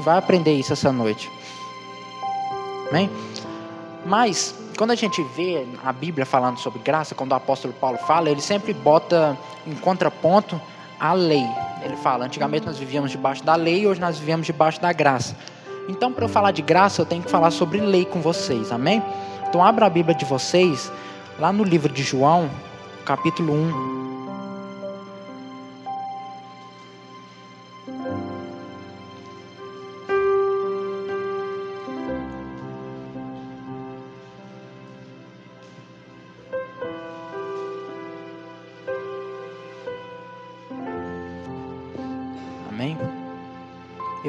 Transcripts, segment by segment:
gente vai aprender isso essa noite. Amém? Mas, quando a gente vê a Bíblia falando sobre graça, quando o apóstolo Paulo fala, ele sempre bota em contraponto a lei. Ele fala: antigamente nós vivíamos debaixo da lei, hoje nós vivemos debaixo da graça. Então, para eu falar de graça, eu tenho que falar sobre lei com vocês, amém? Então, abra a Bíblia de vocês, lá no livro de João, capítulo 1.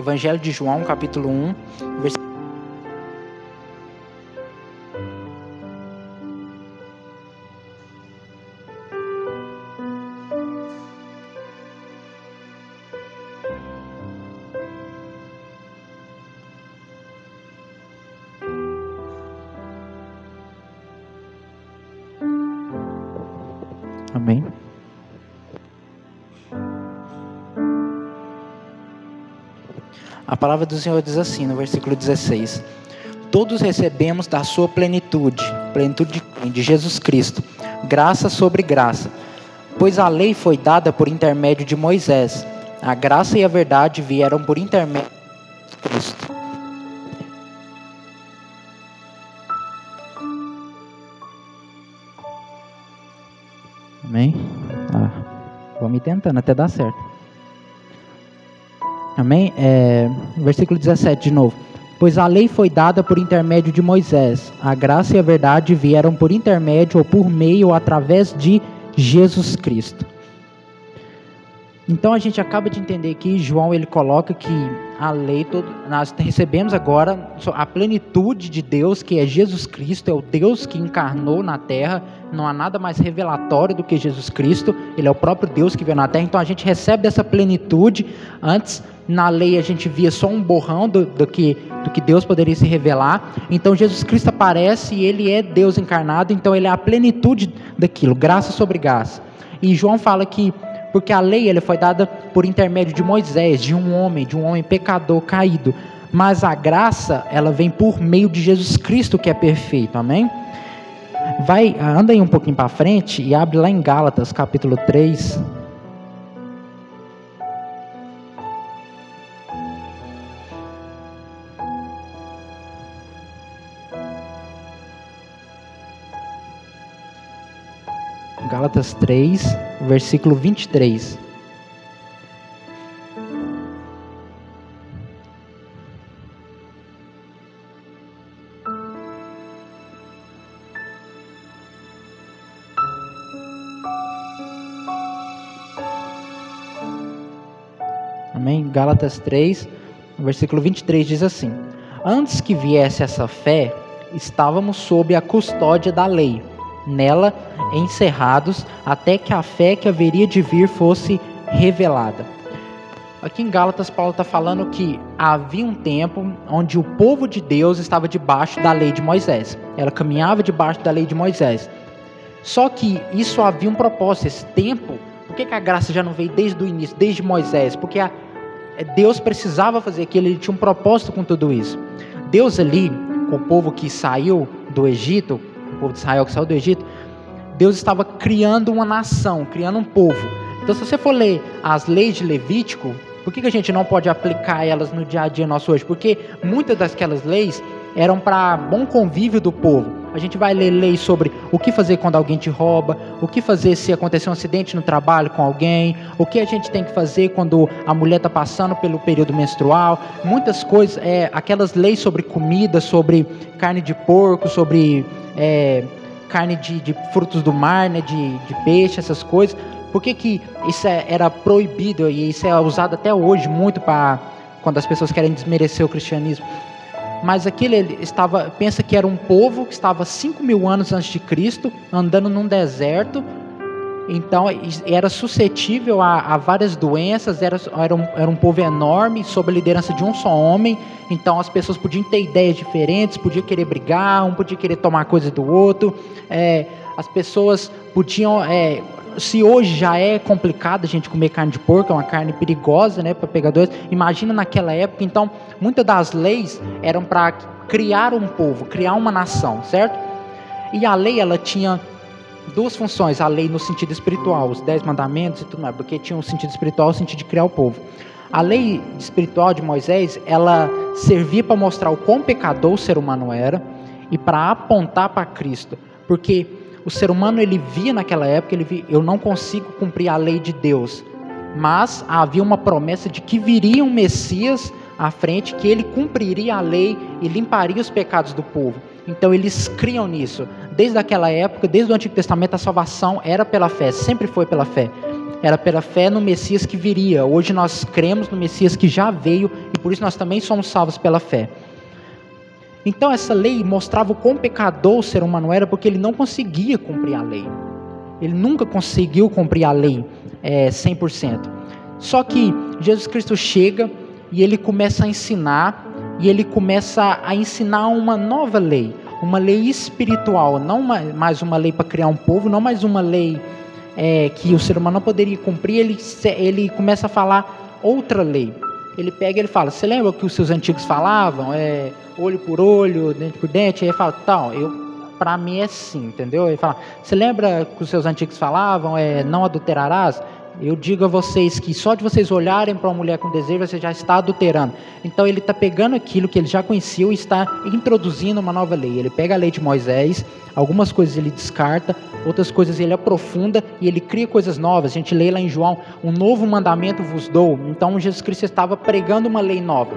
Evangelho de João, capítulo 1, versículo palavra do Senhor diz assim, no versículo 16: Todos recebemos da sua plenitude, plenitude de Jesus Cristo, graça sobre graça. Pois a lei foi dada por intermédio de Moisés, a graça e a verdade vieram por intermédio de Cristo. Amém? Ah, vamos tentando até dar certo. Amém? É, versículo 17 de novo. Pois a lei foi dada por intermédio de Moisés, a graça e a verdade vieram por intermédio ou por meio ou através de Jesus Cristo. Então a gente acaba de entender que João ele coloca que a lei, nós recebemos agora a plenitude de Deus, que é Jesus Cristo, é o Deus que encarnou na terra, não há nada mais revelatório do que Jesus Cristo, ele é o próprio Deus que veio na terra, então a gente recebe dessa plenitude. Antes, na lei, a gente via só um borrão do, do, que, do que Deus poderia se revelar, então Jesus Cristo aparece e ele é Deus encarnado, então ele é a plenitude daquilo, graça sobre graça. E João fala que porque a lei ele foi dada por intermédio de Moisés, de um homem, de um homem pecador caído, mas a graça ela vem por meio de Jesus Cristo que é perfeito, amém? Vai, anda aí um pouquinho para frente e abre lá em Gálatas capítulo 3. Gálatas 3, versículo 23. Amém? Gálatas 3, versículo 23 diz assim: Antes que viesse essa fé, estávamos sob a custódia da lei nela encerrados até que a fé que haveria de vir fosse revelada. Aqui em Gálatas, Paulo está falando que havia um tempo onde o povo de Deus estava debaixo da lei de Moisés. Ela caminhava debaixo da lei de Moisés. Só que isso havia um propósito, esse tempo. Por que, que a graça já não veio desde o início, desde Moisés? Porque a, Deus precisava fazer aquilo, ele tinha um propósito com tudo isso. Deus ali, com o povo que saiu do Egito, povo de Israel que saiu do Egito, Deus estava criando uma nação, criando um povo. Então, se você for ler as leis de Levítico, por que, que a gente não pode aplicar elas no dia a dia nosso hoje? Porque muitas daquelas leis eram para bom convívio do povo. A gente vai ler leis sobre o que fazer quando alguém te rouba, o que fazer se acontecer um acidente no trabalho com alguém, o que a gente tem que fazer quando a mulher está passando pelo período menstrual, muitas coisas, é, aquelas leis sobre comida, sobre carne de porco, sobre é, carne de, de, frutos do mar, né, de, de peixe, essas coisas. Por que, que isso é, era proibido e isso é usado até hoje muito para quando as pessoas querem desmerecer o cristianismo? Mas aquele estava, pensa que era um povo que estava 5 mil anos antes de Cristo, andando num deserto, então era suscetível a, a várias doenças, era, era, um, era um povo enorme, sob a liderança de um só homem, então as pessoas podiam ter ideias diferentes, podiam querer brigar, um podia querer tomar coisa do outro, é, as pessoas podiam, é, se hoje já é complicado a gente comer carne de porco, é uma carne perigosa, né, para pegadores, imagina naquela época. Então, muitas das leis eram para criar um povo, criar uma nação, certo? E a lei ela tinha duas funções, a lei no sentido espiritual, os dez mandamentos e tudo mais, porque tinha um sentido espiritual, o sentido de criar o povo. A lei espiritual de Moisés, ela servia para mostrar o quão pecador o ser humano era e para apontar para Cristo, porque o ser humano ele via naquela época, ele via, eu não consigo cumprir a lei de Deus, mas havia uma promessa de que viria um Messias à frente, que ele cumpriria a lei e limparia os pecados do povo. Então eles criam nisso. Desde aquela época, desde o Antigo Testamento, a salvação era pela fé, sempre foi pela fé. Era pela fé no Messias que viria. Hoje nós cremos no Messias que já veio e por isso nós também somos salvos pela fé. Então essa lei mostrava o quão pecador o ser humano era porque ele não conseguia cumprir a lei. Ele nunca conseguiu cumprir a lei é, 100%. Só que Jesus Cristo chega e ele começa a ensinar, e ele começa a ensinar uma nova lei, uma lei espiritual, não mais uma lei para criar um povo, não mais uma lei é, que o ser humano não poderia cumprir, ele, ele começa a falar outra lei. Ele pega e ele fala: Você lembra o que os seus antigos falavam? É, olho por olho, dente por dente. Aí ele fala: Tal, eu, para mim é sim, entendeu? Ele fala: Você lembra que os seus antigos falavam? É, não adulterarás? Eu digo a vocês que só de vocês olharem para uma mulher com desejo, você já está adulterando. Então ele está pegando aquilo que ele já conhecia e está introduzindo uma nova lei. Ele pega a lei de Moisés, algumas coisas ele descarta, outras coisas ele aprofunda e ele cria coisas novas. A gente lê lá em João, um novo mandamento vos dou. Então Jesus Cristo estava pregando uma lei nova.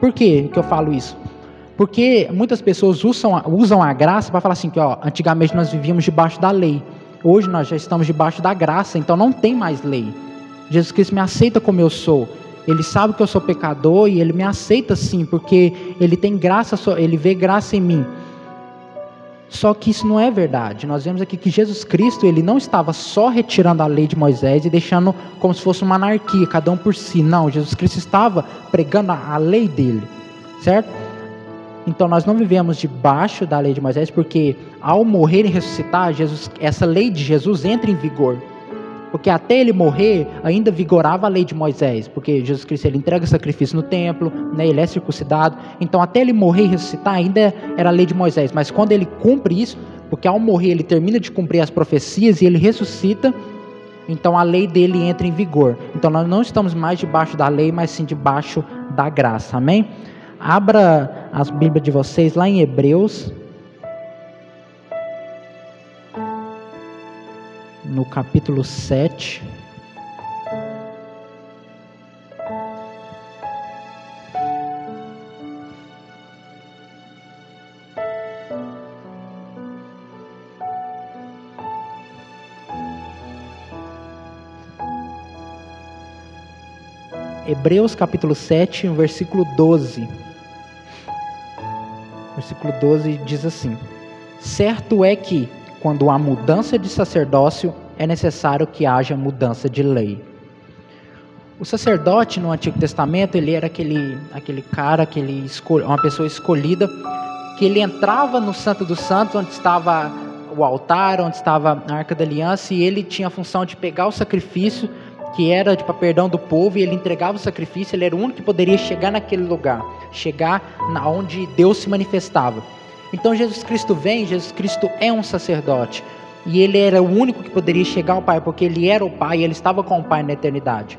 Por que, eu falo isso? Porque muitas pessoas usam, usam a graça para falar assim que ó, antigamente nós vivíamos debaixo da lei. Hoje nós já estamos debaixo da graça, então não tem mais lei. Jesus Cristo me aceita como eu sou. Ele sabe que eu sou pecador e ele me aceita sim, porque ele tem graça, ele vê graça em mim. Só que isso não é verdade. Nós vemos aqui que Jesus Cristo, ele não estava só retirando a lei de Moisés e deixando como se fosse uma anarquia, cada um por si. Não, Jesus Cristo estava pregando a lei dele, certo? Então nós não vivemos debaixo da lei de Moisés, porque ao morrer e ressuscitar, Jesus, essa lei de Jesus entra em vigor. Porque até ele morrer, ainda vigorava a lei de Moisés, porque Jesus Cristo ele entrega sacrifício no templo, né, ele é circuncidado. Então, até ele morrer e ressuscitar, ainda era a lei de Moisés. Mas quando ele cumpre isso, porque ao morrer ele termina de cumprir as profecias e ele ressuscita, então a lei dele entra em vigor. Então, nós não estamos mais debaixo da lei, mas sim debaixo da graça. Amém? Abra as Bíblias de vocês lá em Hebreus, no capítulo 7. Hebreus capítulo 7, versículo 12 versículo 12 diz assim: Certo é que, quando há mudança de sacerdócio, é necessário que haja mudança de lei. O sacerdote no Antigo Testamento, ele era aquele, aquele cara, aquele uma pessoa escolhida, que ele entrava no Santo dos Santos, onde estava o altar, onde estava a Arca da Aliança, e ele tinha a função de pegar o sacrifício, que era tipo, a perdão do povo, e ele entregava o sacrifício, ele era o único que poderia chegar naquele lugar chegar na onde Deus se manifestava. Então Jesus Cristo vem, Jesus Cristo é um sacerdote. E ele era o único que poderia chegar ao Pai, porque ele era o Pai, ele estava com o Pai na eternidade.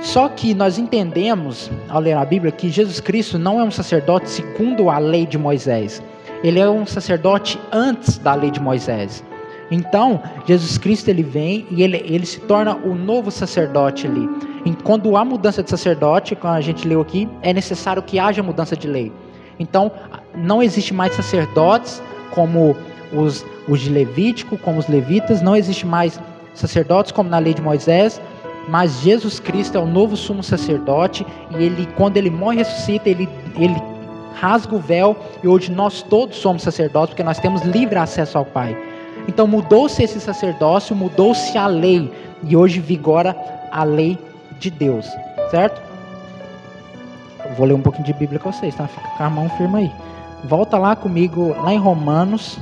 Só que nós entendemos, ao ler a Bíblia, que Jesus Cristo não é um sacerdote segundo a lei de Moisés. Ele é um sacerdote antes da lei de Moisés. Então, Jesus Cristo ele vem e ele, ele se torna o novo sacerdote ali. E quando há mudança de sacerdote, como a gente leu aqui, é necessário que haja mudança de lei. Então, não existe mais sacerdotes como os, os de Levítico, como os levitas, não existe mais sacerdotes como na lei de Moisés, mas Jesus Cristo é o novo sumo sacerdote e ele, quando ele morre e ressuscita, ele, ele rasga o véu e hoje nós todos somos sacerdotes porque nós temos livre acesso ao Pai. Então mudou-se esse sacerdócio, mudou-se a lei e hoje vigora a lei de Deus, certo? Vou ler um pouquinho de Bíblia com vocês, tá? Fica com a mão firme aí. Volta lá comigo, lá em Romanos,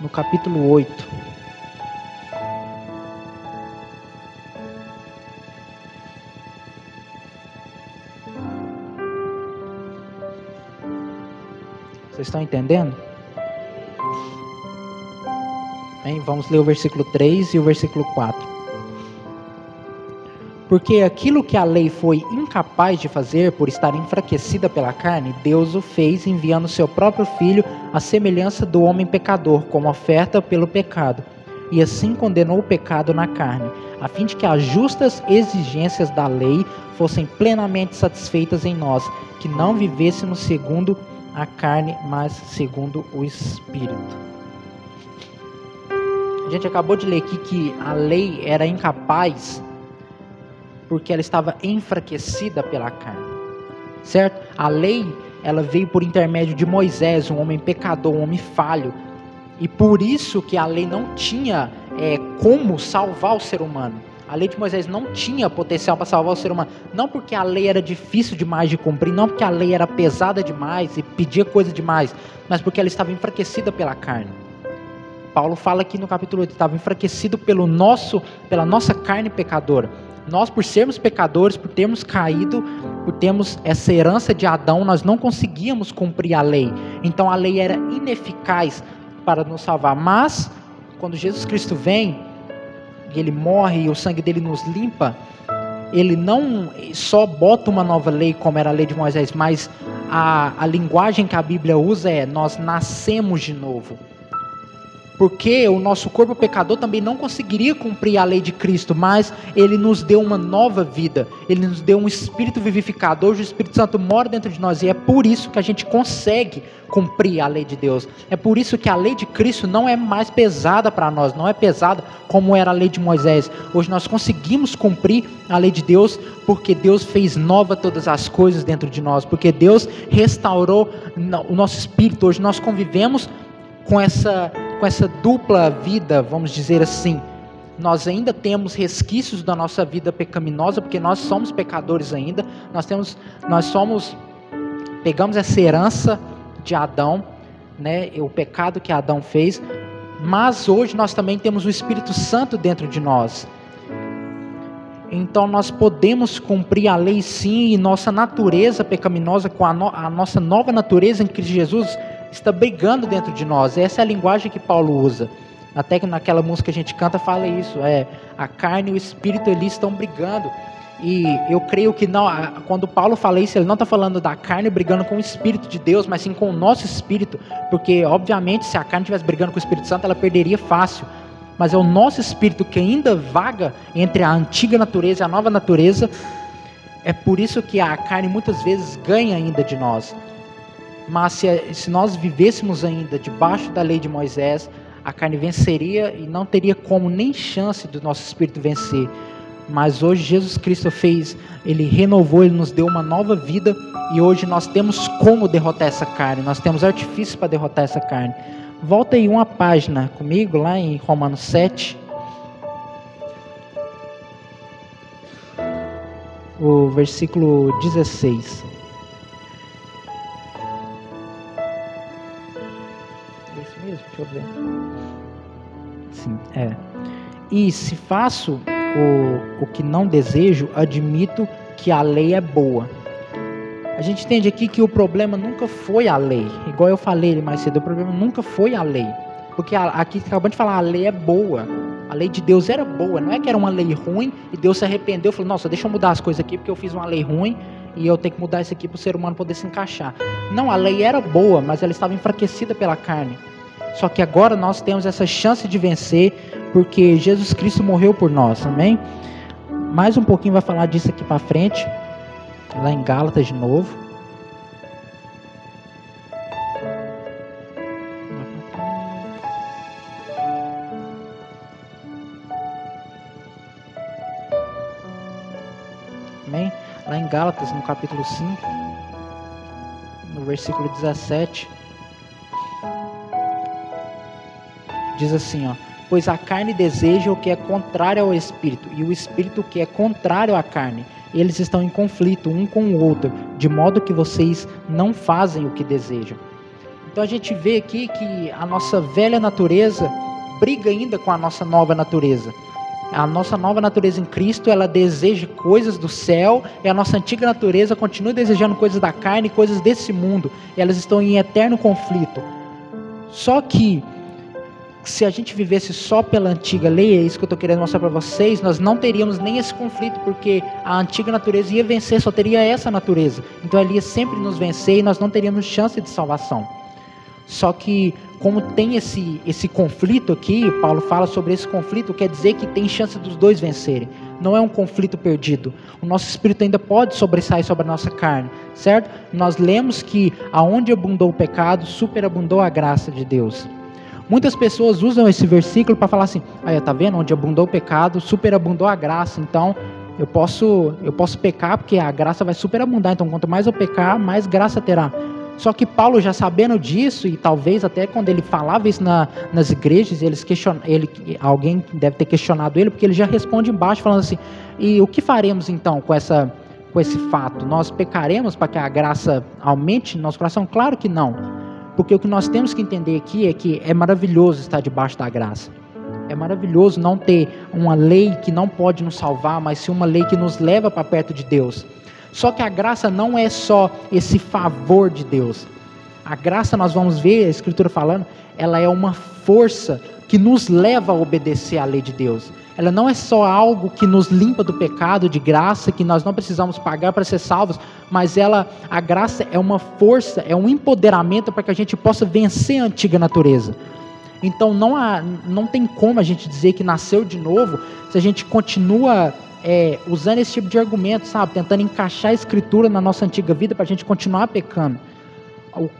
no no capítulo 8. Vocês estão entendendo? Hein? Vamos ler o versículo 3 e o versículo 4. Porque aquilo que a lei foi incapaz de fazer por estar enfraquecida pela carne, Deus o fez enviando seu próprio filho à semelhança do homem pecador, como oferta pelo pecado. E assim condenou o pecado na carne, a fim de que as justas exigências da lei fossem plenamente satisfeitas em nós, que não vivêssemos segundo a carne, mas segundo o espírito. A gente acabou de ler aqui que a lei era incapaz porque ela estava enfraquecida pela carne. Certo? A lei, ela veio por intermédio de Moisés, um homem pecador, um homem falho. E por isso que a lei não tinha é, como salvar o ser humano. A lei de Moisés não tinha potencial para salvar o ser humano. Não porque a lei era difícil demais de cumprir, não porque a lei era pesada demais e pedia coisa demais, mas porque ela estava enfraquecida pela carne. Paulo fala aqui no capítulo 8, estava enfraquecido pelo nosso, pela nossa carne pecadora. Nós, por sermos pecadores, por termos caído, por termos essa herança de Adão, nós não conseguíamos cumprir a lei. Então a lei era ineficaz para nos salvar. Mas, quando Jesus Cristo vem, e ele morre e o sangue dele nos limpa, ele não só bota uma nova lei, como era a lei de Moisés, mas a, a linguagem que a Bíblia usa é: nós nascemos de novo porque o nosso corpo pecador também não conseguiria cumprir a lei de Cristo, mas ele nos deu uma nova vida, ele nos deu um espírito vivificador, hoje o Espírito Santo mora dentro de nós e é por isso que a gente consegue cumprir a lei de Deus. É por isso que a lei de Cristo não é mais pesada para nós, não é pesada como era a lei de Moisés. Hoje nós conseguimos cumprir a lei de Deus porque Deus fez nova todas as coisas dentro de nós, porque Deus restaurou o nosso espírito. Hoje nós convivemos com essa com essa dupla vida, vamos dizer assim, nós ainda temos resquícios da nossa vida pecaminosa, porque nós somos pecadores ainda. Nós temos, nós somos, pegamos essa herança de Adão, né, o pecado que Adão fez, mas hoje nós também temos o Espírito Santo dentro de nós. Então nós podemos cumprir a lei sim, e nossa natureza pecaminosa com a, no, a nossa nova natureza em Cristo Jesus está brigando dentro de nós. Essa é a linguagem que Paulo usa. Até que naquela música que a gente canta fala isso, é a carne e o espírito eles estão brigando. E eu creio que não, quando Paulo fala isso, ele não está falando da carne brigando com o Espírito de Deus, mas sim com o nosso espírito, porque obviamente se a carne estivesse brigando com o Espírito Santo, ela perderia fácil. Mas é o nosso espírito que ainda vaga entre a antiga natureza e a nova natureza. É por isso que a carne muitas vezes ganha ainda de nós. Mas se, se nós vivêssemos ainda debaixo da lei de Moisés, a carne venceria e não teria como nem chance do nosso espírito vencer. Mas hoje Jesus Cristo fez, ele renovou, ele nos deu uma nova vida e hoje nós temos como derrotar essa carne, nós temos artifícios para derrotar essa carne. Volta aí uma página comigo lá em Romanos 7. O versículo 16. Deixa eu ver. Sim, é. E se faço o, o que não desejo, admito que a lei é boa. A gente entende aqui que o problema nunca foi a lei. Igual eu falei mais cedo, o problema nunca foi a lei. Porque a, aqui acabamos de falar, a lei é boa. A lei de Deus era boa. Não é que era uma lei ruim e Deus se arrependeu e falou: Nossa, deixa eu mudar as coisas aqui porque eu fiz uma lei ruim e eu tenho que mudar isso aqui para o ser humano poder se encaixar. Não, a lei era boa, mas ela estava enfraquecida pela carne. Só que agora nós temos essa chance de vencer, porque Jesus Cristo morreu por nós, amém? Mais um pouquinho vai falar disso aqui para frente, lá em Gálatas de novo. Amém? Lá em Gálatas, no capítulo 5, no versículo 17. Diz assim, ó: Pois a carne deseja o que é contrário ao espírito, e o espírito o que é contrário à carne. Eles estão em conflito um com o outro, de modo que vocês não fazem o que desejam. Então a gente vê aqui que a nossa velha natureza briga ainda com a nossa nova natureza. A nossa nova natureza em Cristo, ela deseja coisas do céu, e a nossa antiga natureza continua desejando coisas da carne, coisas desse mundo. elas estão em eterno conflito. Só que se a gente vivesse só pela antiga lei, é isso que eu estou querendo mostrar para vocês, nós não teríamos nem esse conflito, porque a antiga natureza ia vencer, só teria essa natureza. Então ela ia sempre nos vencer e nós não teríamos chance de salvação. Só que, como tem esse, esse conflito aqui, Paulo fala sobre esse conflito, quer dizer que tem chance dos dois vencerem. Não é um conflito perdido. O nosso espírito ainda pode sobressair sobre a nossa carne, certo? Nós lemos que aonde abundou o pecado, superabundou a graça de Deus. Muitas pessoas usam esse versículo para falar assim: aí tá vendo? Onde abundou o pecado, superabundou a graça. Então, eu posso, eu posso pecar porque a graça vai superabundar. Então, quanto mais eu pecar, mais graça terá. Só que Paulo, já sabendo disso, e talvez até quando ele falava isso na, nas igrejas, eles question, ele, alguém deve ter questionado ele, porque ele já responde embaixo, falando assim: e o que faremos então com, essa, com esse fato? Nós pecaremos para que a graça aumente no nosso coração? Claro que não. Porque o que nós temos que entender aqui é que é maravilhoso estar debaixo da graça. É maravilhoso não ter uma lei que não pode nos salvar, mas sim uma lei que nos leva para perto de Deus. Só que a graça não é só esse favor de Deus. A graça, nós vamos ver a Escritura falando, ela é uma força que nos leva a obedecer à lei de Deus ela não é só algo que nos limpa do pecado de graça, que nós não precisamos pagar para ser salvos, mas ela, a graça é uma força, é um empoderamento para que a gente possa vencer a antiga natureza. Então não, há, não tem como a gente dizer que nasceu de novo se a gente continua é, usando esse tipo de argumento, sabe? Tentando encaixar a escritura na nossa antiga vida para a gente continuar pecando.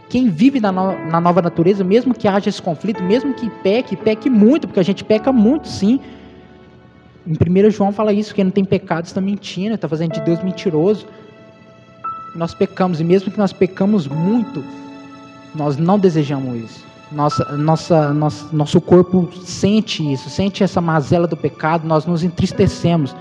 Quem vive na, no, na nova natureza, mesmo que haja esse conflito, mesmo que peque, peque muito, porque a gente peca muito sim, em 1 João fala isso, que não tem pecado está mentindo, está fazendo de Deus mentiroso. Nós pecamos, e mesmo que nós pecamos muito, nós não desejamos isso. Nossa, nossa, nosso, nosso corpo sente isso, sente essa mazela do pecado, nós nos entristecemos.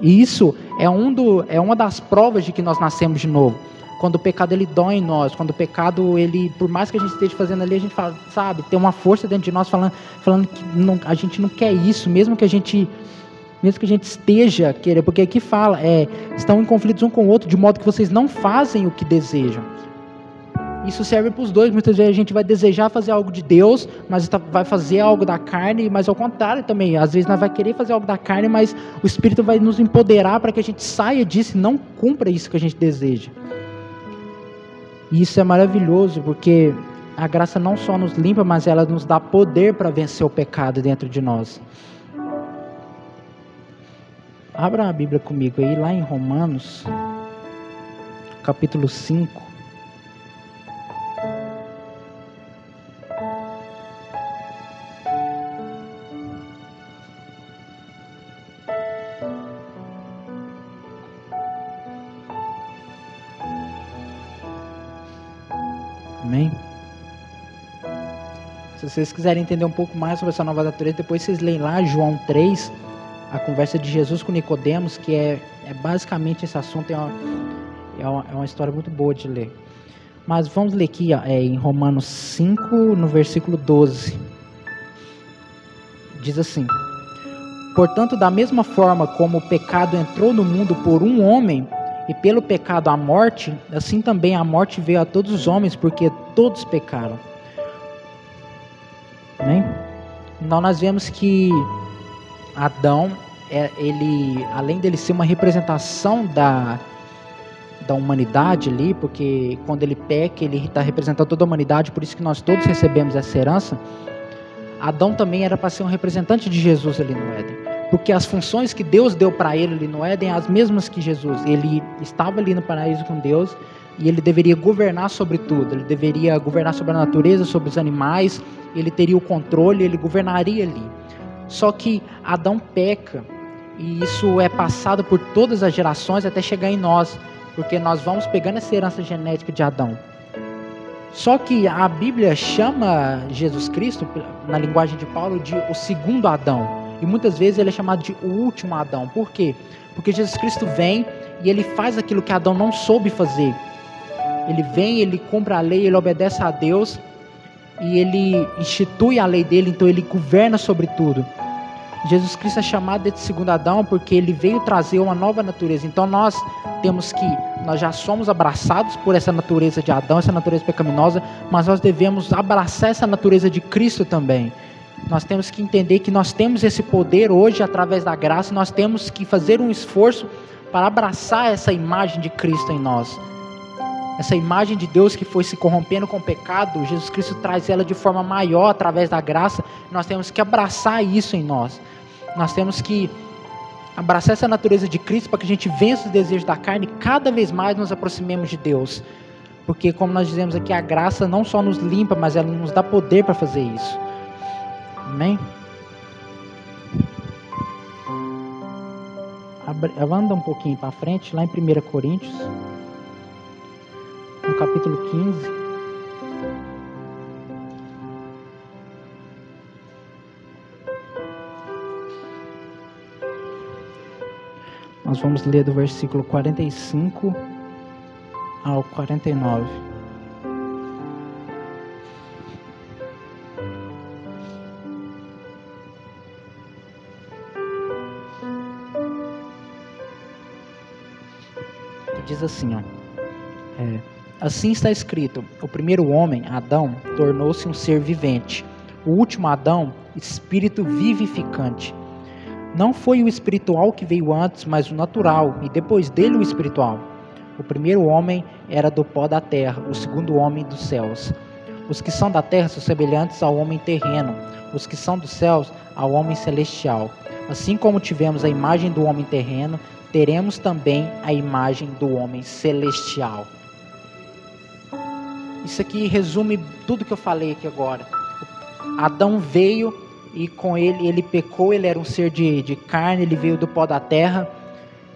E isso é, um do, é uma das provas de que nós nascemos de novo. Quando o pecado ele dói em nós, quando o pecado ele, por mais que a gente esteja fazendo ali, a gente fala, sabe, tem uma força dentro de nós falando, falando que não, a gente não quer isso, mesmo que a gente mesmo que a gente esteja querendo, porque aqui fala, é, estão em conflitos um com o outro, de modo que vocês não fazem o que desejam. Isso serve para os dois. Muitas vezes a gente vai desejar fazer algo de Deus, mas tá, vai fazer algo da carne, mas ao contrário também. Às vezes nós vai querer fazer algo da carne, mas o Espírito vai nos empoderar para que a gente saia disso e não cumpra isso que a gente deseja. E isso é maravilhoso, porque a graça não só nos limpa, mas ela nos dá poder para vencer o pecado dentro de nós. Abra a Bíblia comigo aí, lá em Romanos, capítulo 5. Amém? Se vocês quiserem entender um pouco mais sobre essa nova natureza, depois vocês leem lá João 3 a conversa de Jesus com Nicodemos, que é, é basicamente esse assunto, é uma, é, uma, é uma história muito boa de ler. Mas vamos ler aqui é, em Romanos 5, no versículo 12. Diz assim: Portanto, da mesma forma como o pecado entrou no mundo por um homem, e pelo pecado a morte, assim também a morte veio a todos os homens, porque todos pecaram. Amém? Então nós vemos que Adão, é, ele, além dele ser uma representação da, da humanidade ali, porque quando ele peca, ele está representando toda a humanidade, por isso que nós todos recebemos essa herança. Adão também era para ser um representante de Jesus ali no Éden, porque as funções que Deus deu para ele ali no Éden, as mesmas que Jesus. Ele estava ali no paraíso com Deus e ele deveria governar sobre tudo. Ele deveria governar sobre a natureza, sobre os animais. Ele teria o controle, ele governaria ali. Só que Adão peca e isso é passado por todas as gerações até chegar em nós, porque nós vamos pegando essa herança genética de Adão. Só que a Bíblia chama Jesus Cristo, na linguagem de Paulo, de o segundo Adão. E muitas vezes ele é chamado de o último Adão. Por quê? Porque Jesus Cristo vem e ele faz aquilo que Adão não soube fazer. Ele vem, ele cumpre a lei, ele obedece a Deus, e ele institui a lei dele, então ele governa sobre tudo. Jesus Cristo é chamado de segundo Adão porque ele veio trazer uma nova natureza. Então nós temos que, nós já somos abraçados por essa natureza de Adão, essa natureza pecaminosa, mas nós devemos abraçar essa natureza de Cristo também. Nós temos que entender que nós temos esse poder hoje através da graça, nós temos que fazer um esforço para abraçar essa imagem de Cristo em nós. Essa imagem de Deus que foi se corrompendo com o pecado, Jesus Cristo traz ela de forma maior através da graça. Nós temos que abraçar isso em nós. Nós temos que abraçar essa natureza de Cristo para que a gente vença os desejos da carne e cada vez mais nos aproximemos de Deus. Porque, como nós dizemos aqui, a graça não só nos limpa, mas ela nos dá poder para fazer isso. Amém? Anda um pouquinho para frente, lá em 1 Coríntios, capítulo 15. Nós vamos ler do versículo 45 ao 49. Diz assim, ó. É, assim está escrito: o primeiro homem, Adão, tornou-se um ser vivente. O último Adão, espírito vivificante. Não foi o espiritual que veio antes, mas o natural, e depois dele o espiritual. O primeiro homem era do pó da terra, o segundo homem dos céus. Os que são da terra são semelhantes ao homem terreno, os que são dos céus ao homem celestial. Assim como tivemos a imagem do homem terreno, teremos também a imagem do homem celestial. Isso aqui resume tudo que eu falei aqui agora. Adão veio e com ele ele pecou, ele era um ser de, de carne, ele veio do pó da terra,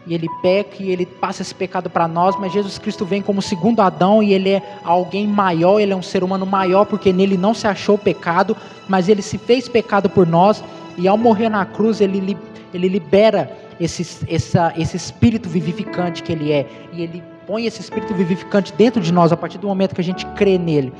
e ele peca e ele passa esse pecado para nós, mas Jesus Cristo vem como segundo Adão e ele é alguém maior, ele é um ser humano maior, porque nele não se achou pecado, mas ele se fez pecado por nós, e ao morrer na cruz ele, ele libera esse, essa, esse espírito vivificante que ele é, e ele põe esse espírito vivificante dentro de nós a partir do momento que a gente crê nele.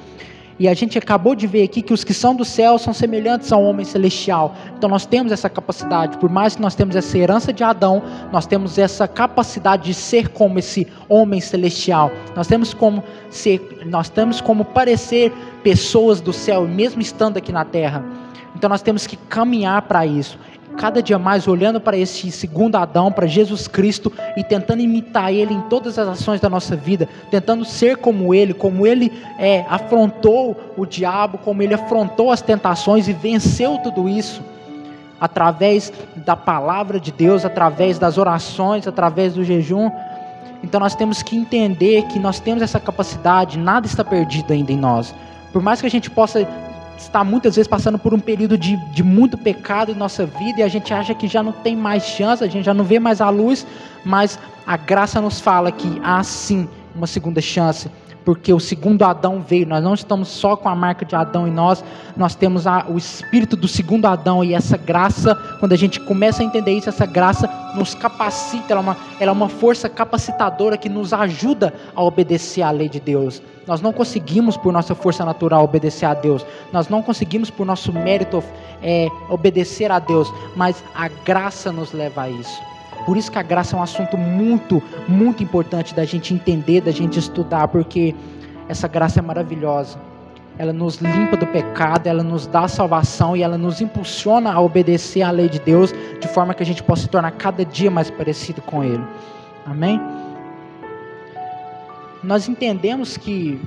E a gente acabou de ver aqui que os que são do céu são semelhantes ao homem celestial. Então nós temos essa capacidade, por mais que nós temos essa herança de Adão, nós temos essa capacidade de ser como esse homem celestial. Nós temos como ser, nós temos como parecer pessoas do céu, mesmo estando aqui na terra. Então nós temos que caminhar para isso cada dia mais olhando para esse segundo Adão, para Jesus Cristo e tentando imitar Ele em todas as ações da nossa vida, tentando ser como Ele, como Ele é, afrontou o diabo, como Ele afrontou as tentações e venceu tudo isso através da palavra de Deus, através das orações, através do jejum. Então nós temos que entender que nós temos essa capacidade, nada está perdido ainda em nós. Por mais que a gente possa está muitas vezes passando por um período de, de muito pecado em nossa vida e a gente acha que já não tem mais chance, a gente já não vê mais a luz, mas a graça nos fala que há sim uma segunda chance porque o segundo Adão veio. Nós não estamos só com a marca de Adão em nós, nós temos a, o espírito do segundo Adão e essa graça, quando a gente começa a entender isso, essa graça nos capacita, ela é uma, ela é uma força capacitadora que nos ajuda a obedecer à lei de Deus. Nós não conseguimos por nossa força natural obedecer a Deus, nós não conseguimos por nosso mérito é, obedecer a Deus, mas a graça nos leva a isso. Por isso que a graça é um assunto muito, muito importante da gente entender, da gente estudar, porque essa graça é maravilhosa. Ela nos limpa do pecado, ela nos dá salvação e ela nos impulsiona a obedecer à lei de Deus, de forma que a gente possa se tornar cada dia mais parecido com Ele. Amém? Nós entendemos que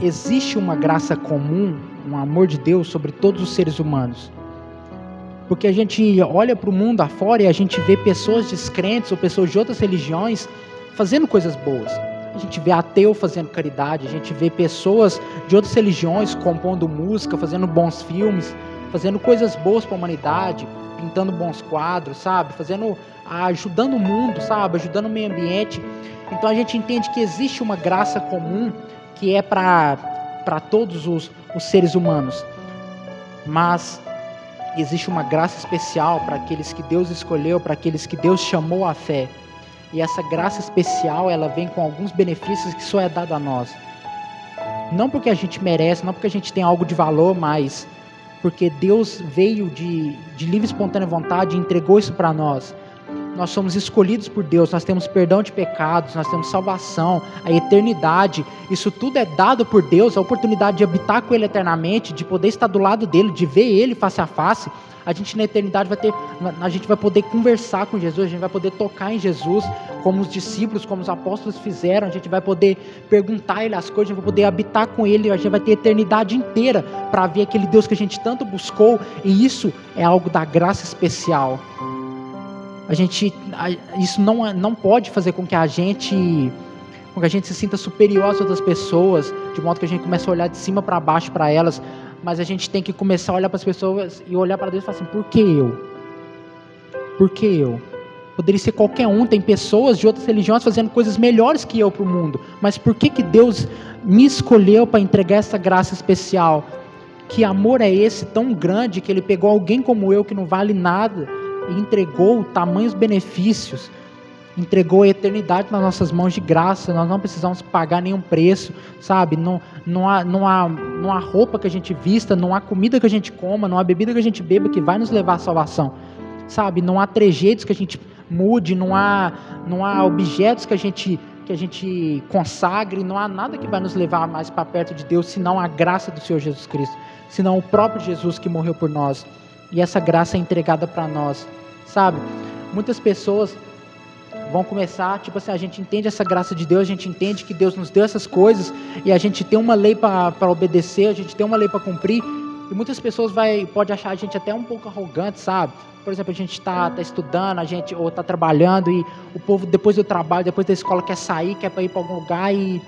existe uma graça comum, um amor de Deus sobre todos os seres humanos. Porque a gente olha para o mundo afora e a gente vê pessoas descrentes ou pessoas de outras religiões fazendo coisas boas. A gente vê ateu fazendo caridade, a gente vê pessoas de outras religiões compondo música, fazendo bons filmes, fazendo coisas boas para a humanidade, pintando bons quadros, sabe? Fazendo, ajudando o mundo, sabe? Ajudando o meio ambiente. Então a gente entende que existe uma graça comum que é para todos os, os seres humanos. Mas existe uma graça especial para aqueles que Deus escolheu, para aqueles que Deus chamou à fé. E essa graça especial, ela vem com alguns benefícios que só é dado a nós. não porque a gente merece, não porque a gente tem algo de valor, mas porque Deus veio de, de livre e espontânea vontade e entregou isso para nós. Nós somos escolhidos por Deus, nós temos perdão de pecados, nós temos salvação, a eternidade. Isso tudo é dado por Deus, a oportunidade de habitar com Ele eternamente, de poder estar do lado dele, de ver Ele face a face a gente na eternidade vai ter, a gente vai poder conversar com Jesus, a gente vai poder tocar em Jesus, como os discípulos, como os apóstolos fizeram, a gente vai poder perguntar a Ele as coisas, a gente vai poder habitar com Ele, a gente vai ter a eternidade inteira para ver aquele Deus que a gente tanto buscou, e isso é algo da graça especial. A gente, isso não, é, não pode fazer com que a gente com que a gente se sinta superior às outras pessoas, de modo que a gente comece a olhar de cima para baixo para elas mas a gente tem que começar a olhar para as pessoas e olhar para Deus e falar assim: por que eu? Por que eu? Poderia ser qualquer um, tem pessoas de outras religiões fazendo coisas melhores que eu para o mundo, mas por que, que Deus me escolheu para entregar essa graça especial? Que amor é esse tão grande que Ele pegou alguém como eu, que não vale nada, entregou tamanhos benefícios? entregou a eternidade nas nossas mãos de graça, nós não precisamos pagar nenhum preço, sabe? Não, não, há, não, há, não há roupa que a gente vista, não há comida que a gente coma, não há bebida que a gente beba que vai nos levar à salvação, sabe? Não há trejeitos que a gente mude, não há, não há objetos que a gente que a gente consagre, não há nada que vai nos levar mais para perto de Deus, senão a graça do Senhor Jesus Cristo, senão o próprio Jesus que morreu por nós. E essa graça é entregada para nós, sabe? Muitas pessoas vão começar, tipo assim, a gente entende essa graça de Deus, a gente entende que Deus nos deu essas coisas e a gente tem uma lei para obedecer, a gente tem uma lei para cumprir. E muitas pessoas vai pode achar a gente até um pouco arrogante, sabe? Por exemplo, a gente está tá estudando, a gente ou está trabalhando e o povo depois do trabalho, depois da escola quer sair, quer ir para algum lugar e,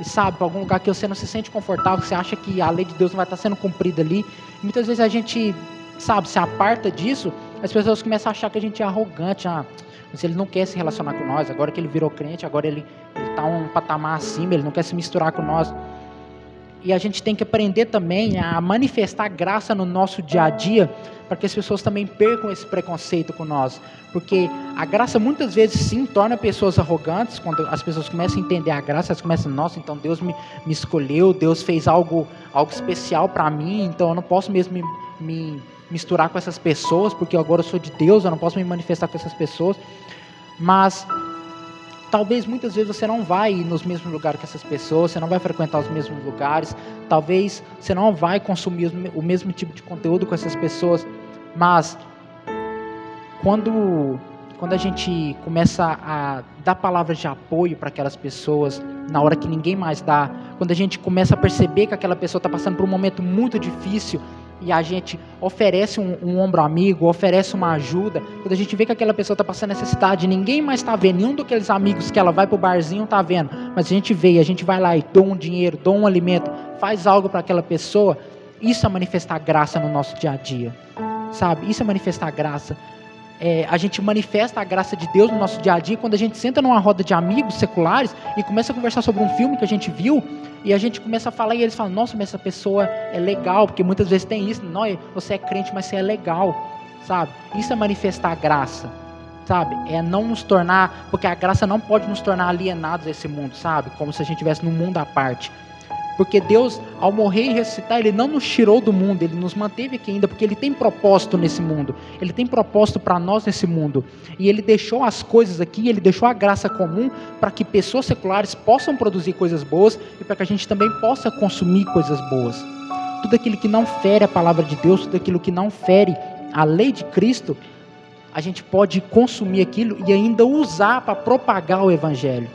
e sabe, para algum lugar que você não se sente confortável, que você acha que a lei de Deus não vai estar tá sendo cumprida ali. E muitas vezes a gente, sabe, se aparta disso, as pessoas começam a achar que a gente é arrogante, ah, mas ele não quer se relacionar com nós. Agora que ele virou crente, agora ele está um patamar acima, ele não quer se misturar com nós. E a gente tem que aprender também a manifestar graça no nosso dia a dia, para que as pessoas também percam esse preconceito com nós. Porque a graça muitas vezes sim torna pessoas arrogantes, quando as pessoas começam a entender a graça, elas começam, nossa, então Deus me, me escolheu, Deus fez algo, algo especial para mim, então eu não posso mesmo me, me misturar com essas pessoas, porque agora eu sou de Deus, eu não posso me manifestar com essas pessoas. Mas talvez muitas vezes você não vai ir nos mesmos lugares que essas pessoas, você não vai frequentar os mesmos lugares, talvez você não vai consumir o mesmo tipo de conteúdo com essas pessoas, mas quando quando a gente começa a dar palavras de apoio para aquelas pessoas na hora que ninguém mais dá, quando a gente começa a perceber que aquela pessoa está passando por um momento muito difícil e a gente oferece um, um, ombro amigo, oferece uma ajuda, quando a gente vê que aquela pessoa está passando necessidade, ninguém mais está vendo, nenhum daqueles amigos que ela vai para o barzinho está vendo, mas a gente vê, a gente vai lá e doa um dinheiro, doa um alimento, faz algo para aquela pessoa, isso é manifestar graça no nosso dia a dia, sabe? Isso é manifestar graça é, a gente manifesta a graça de Deus no nosso dia a dia quando a gente senta numa roda de amigos seculares e começa a conversar sobre um filme que a gente viu e a gente começa a falar e eles falam, nossa, mas essa pessoa é legal, porque muitas vezes tem isso, não, você é crente, mas você é legal, sabe? Isso é manifestar a graça, sabe? É não nos tornar, porque a graça não pode nos tornar alienados a esse mundo, sabe? Como se a gente estivesse num mundo à parte. Porque Deus, ao morrer e ressuscitar, Ele não nos tirou do mundo, Ele nos manteve aqui ainda, porque Ele tem propósito nesse mundo. Ele tem propósito para nós nesse mundo. E Ele deixou as coisas aqui, Ele deixou a graça comum para que pessoas seculares possam produzir coisas boas e para que a gente também possa consumir coisas boas. Tudo aquilo que não fere a palavra de Deus, tudo aquilo que não fere a lei de Cristo, a gente pode consumir aquilo e ainda usar para propagar o Evangelho.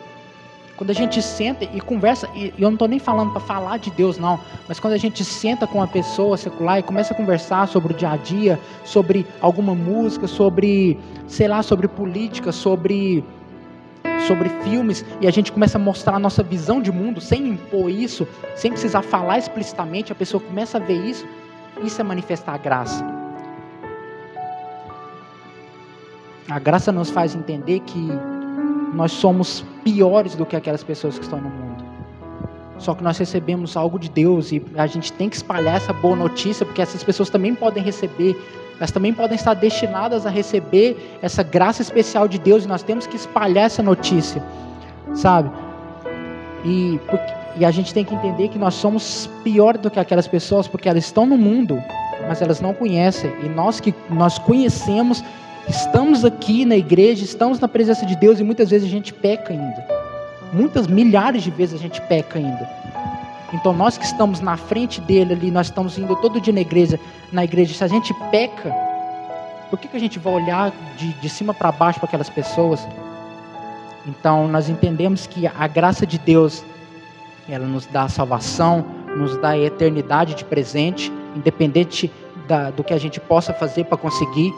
Quando a gente senta e conversa, e eu não estou nem falando para falar de Deus, não, mas quando a gente senta com uma pessoa secular e começa a conversar sobre o dia a dia, sobre alguma música, sobre, sei lá, sobre política, sobre sobre filmes e a gente começa a mostrar a nossa visão de mundo sem impor isso, sem precisar falar explicitamente, a pessoa começa a ver isso, isso é manifestar a graça. A graça nos faz entender que nós somos piores do que aquelas pessoas que estão no mundo. Só que nós recebemos algo de Deus e a gente tem que espalhar essa boa notícia, porque essas pessoas também podem receber, elas também podem estar destinadas a receber essa graça especial de Deus e nós temos que espalhar essa notícia, sabe? E E a gente tem que entender que nós somos pior do que aquelas pessoas, porque elas estão no mundo, mas elas não conhecem. E nós que nós conhecemos, estamos aqui na igreja, estamos na presença de Deus e muitas vezes a gente peca ainda. Muitas milhares de vezes a gente peca ainda. Então nós que estamos na frente dele ali, nós estamos indo todo dia na igreja, na igreja, se a gente peca, por que, que a gente vai olhar de, de cima para baixo para aquelas pessoas? Então nós entendemos que a graça de Deus, ela nos dá a salvação, nos dá a eternidade de presente, independente da, do que a gente possa fazer para conseguir.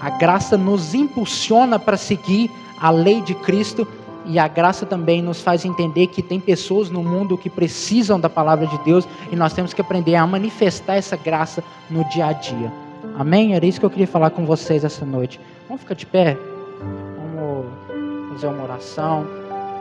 A graça nos impulsiona para seguir a lei de Cristo e a graça também nos faz entender que tem pessoas no mundo que precisam da palavra de Deus e nós temos que aprender a manifestar essa graça no dia a dia. Amém? Era isso que eu queria falar com vocês essa noite. Vamos ficar de pé? Vamos fazer uma oração.